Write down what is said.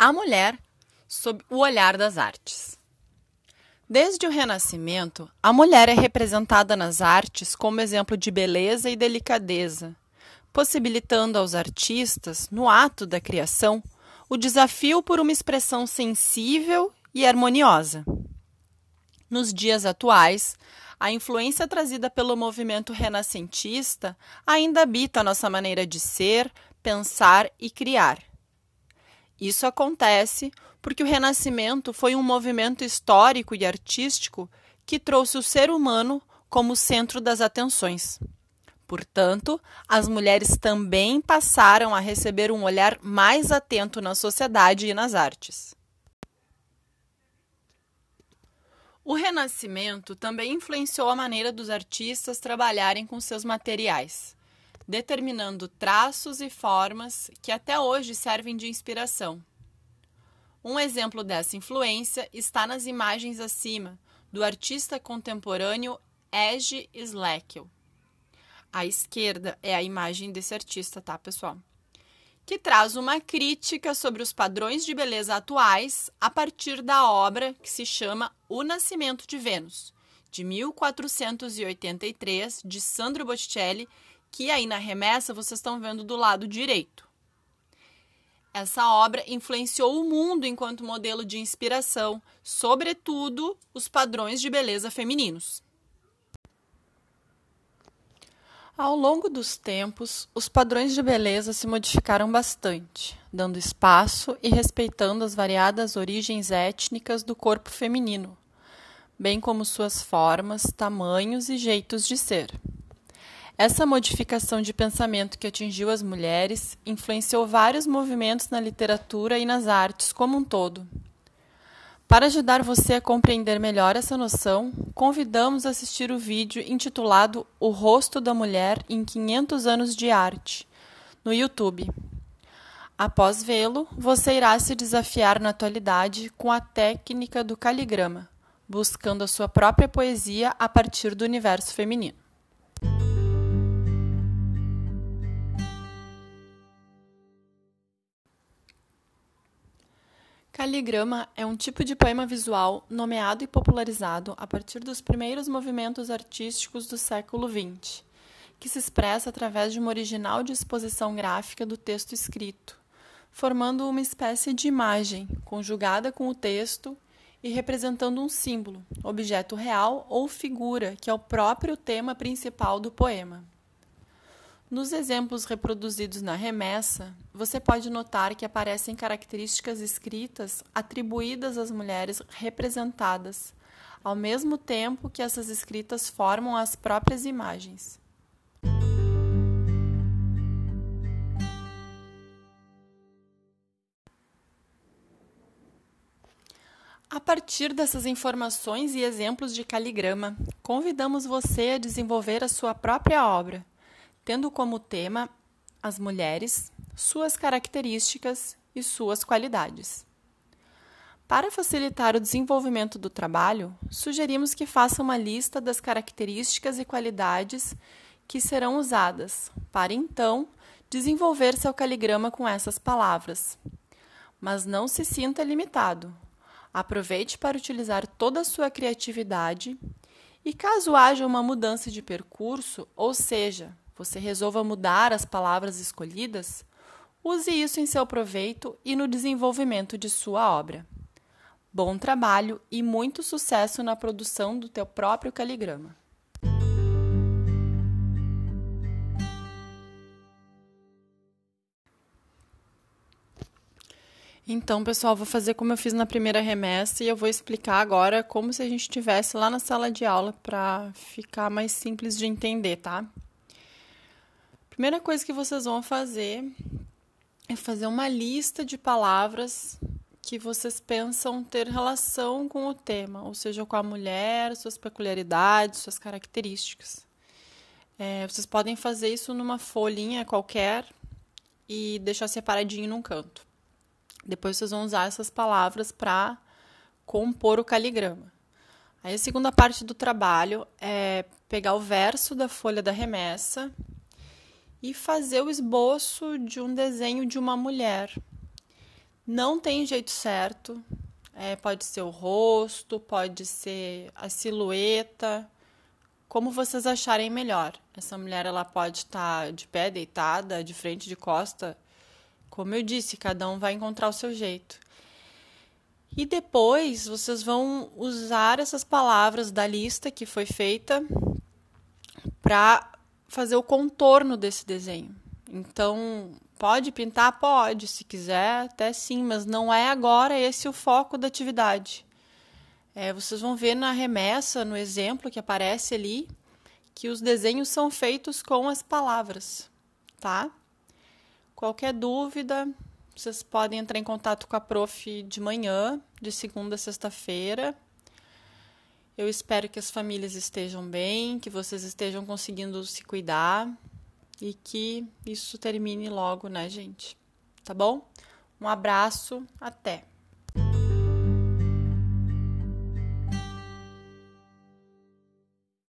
A mulher sob o olhar das artes. Desde o Renascimento, a mulher é representada nas artes como exemplo de beleza e delicadeza, possibilitando aos artistas, no ato da criação, o desafio por uma expressão sensível e harmoniosa. Nos dias atuais, a influência trazida pelo movimento renascentista ainda habita a nossa maneira de ser, pensar e criar. Isso acontece porque o Renascimento foi um movimento histórico e artístico que trouxe o ser humano como centro das atenções. Portanto, as mulheres também passaram a receber um olhar mais atento na sociedade e nas artes. O Renascimento também influenciou a maneira dos artistas trabalharem com seus materiais, determinando traços e formas que até hoje servem de inspiração. Um exemplo dessa influência está nas imagens acima, do artista contemporâneo Ege Slackel. À esquerda é a imagem desse artista, tá, pessoal? que traz uma crítica sobre os padrões de beleza atuais a partir da obra que se chama O Nascimento de Vênus, de 1483, de Sandro Botticelli, que aí na remessa vocês estão vendo do lado direito. Essa obra influenciou o mundo enquanto modelo de inspiração, sobretudo os padrões de beleza femininos. Ao longo dos tempos, os padrões de beleza se modificaram bastante, dando espaço e respeitando as variadas origens étnicas do corpo feminino, bem como suas formas, tamanhos e jeitos de ser. Essa modificação de pensamento que atingiu as mulheres influenciou vários movimentos na literatura e nas artes como um todo. Para ajudar você a compreender melhor essa noção, convidamos a assistir o vídeo intitulado O Rosto da Mulher em 500 Anos de Arte, no YouTube. Após vê-lo, você irá se desafiar na atualidade com a técnica do caligrama, buscando a sua própria poesia a partir do universo feminino. Caligrama é um tipo de poema visual nomeado e popularizado a partir dos primeiros movimentos artísticos do século XX, que se expressa através de uma original disposição gráfica do texto escrito, formando uma espécie de imagem conjugada com o texto e representando um símbolo, objeto real ou figura, que é o próprio tema principal do poema. Nos exemplos reproduzidos na remessa, você pode notar que aparecem características escritas atribuídas às mulheres representadas, ao mesmo tempo que essas escritas formam as próprias imagens. A partir dessas informações e exemplos de caligrama, convidamos você a desenvolver a sua própria obra tendo como tema as mulheres, suas características e suas qualidades. Para facilitar o desenvolvimento do trabalho, sugerimos que faça uma lista das características e qualidades que serão usadas, para então desenvolver seu caligrama com essas palavras. Mas não se sinta limitado. Aproveite para utilizar toda a sua criatividade e, caso haja uma mudança de percurso, ou seja, você resolva mudar as palavras escolhidas, use isso em seu proveito e no desenvolvimento de sua obra. Bom trabalho e muito sucesso na produção do teu próprio caligrama. Então, pessoal, vou fazer como eu fiz na primeira remessa e eu vou explicar agora como se a gente estivesse lá na sala de aula para ficar mais simples de entender, tá? Primeira coisa que vocês vão fazer é fazer uma lista de palavras que vocês pensam ter relação com o tema, ou seja, com a mulher, suas peculiaridades, suas características. É, vocês podem fazer isso numa folhinha qualquer e deixar separadinho num canto. Depois vocês vão usar essas palavras para compor o caligrama. Aí a segunda parte do trabalho é pegar o verso da folha da remessa e fazer o esboço de um desenho de uma mulher. Não tem jeito certo. É, pode ser o rosto, pode ser a silhueta, como vocês acharem melhor. Essa mulher ela pode estar de pé, deitada, de frente, de costa. Como eu disse, cada um vai encontrar o seu jeito. E depois vocês vão usar essas palavras da lista que foi feita para fazer o contorno desse desenho. Então, pode pintar? Pode, se quiser, até sim, mas não é agora esse o foco da atividade. É, vocês vão ver na remessa, no exemplo que aparece ali, que os desenhos são feitos com as palavras, tá? Qualquer dúvida, vocês podem entrar em contato com a prof de manhã, de segunda a sexta-feira. Eu espero que as famílias estejam bem, que vocês estejam conseguindo se cuidar e que isso termine logo, né, gente? Tá bom? Um abraço, até!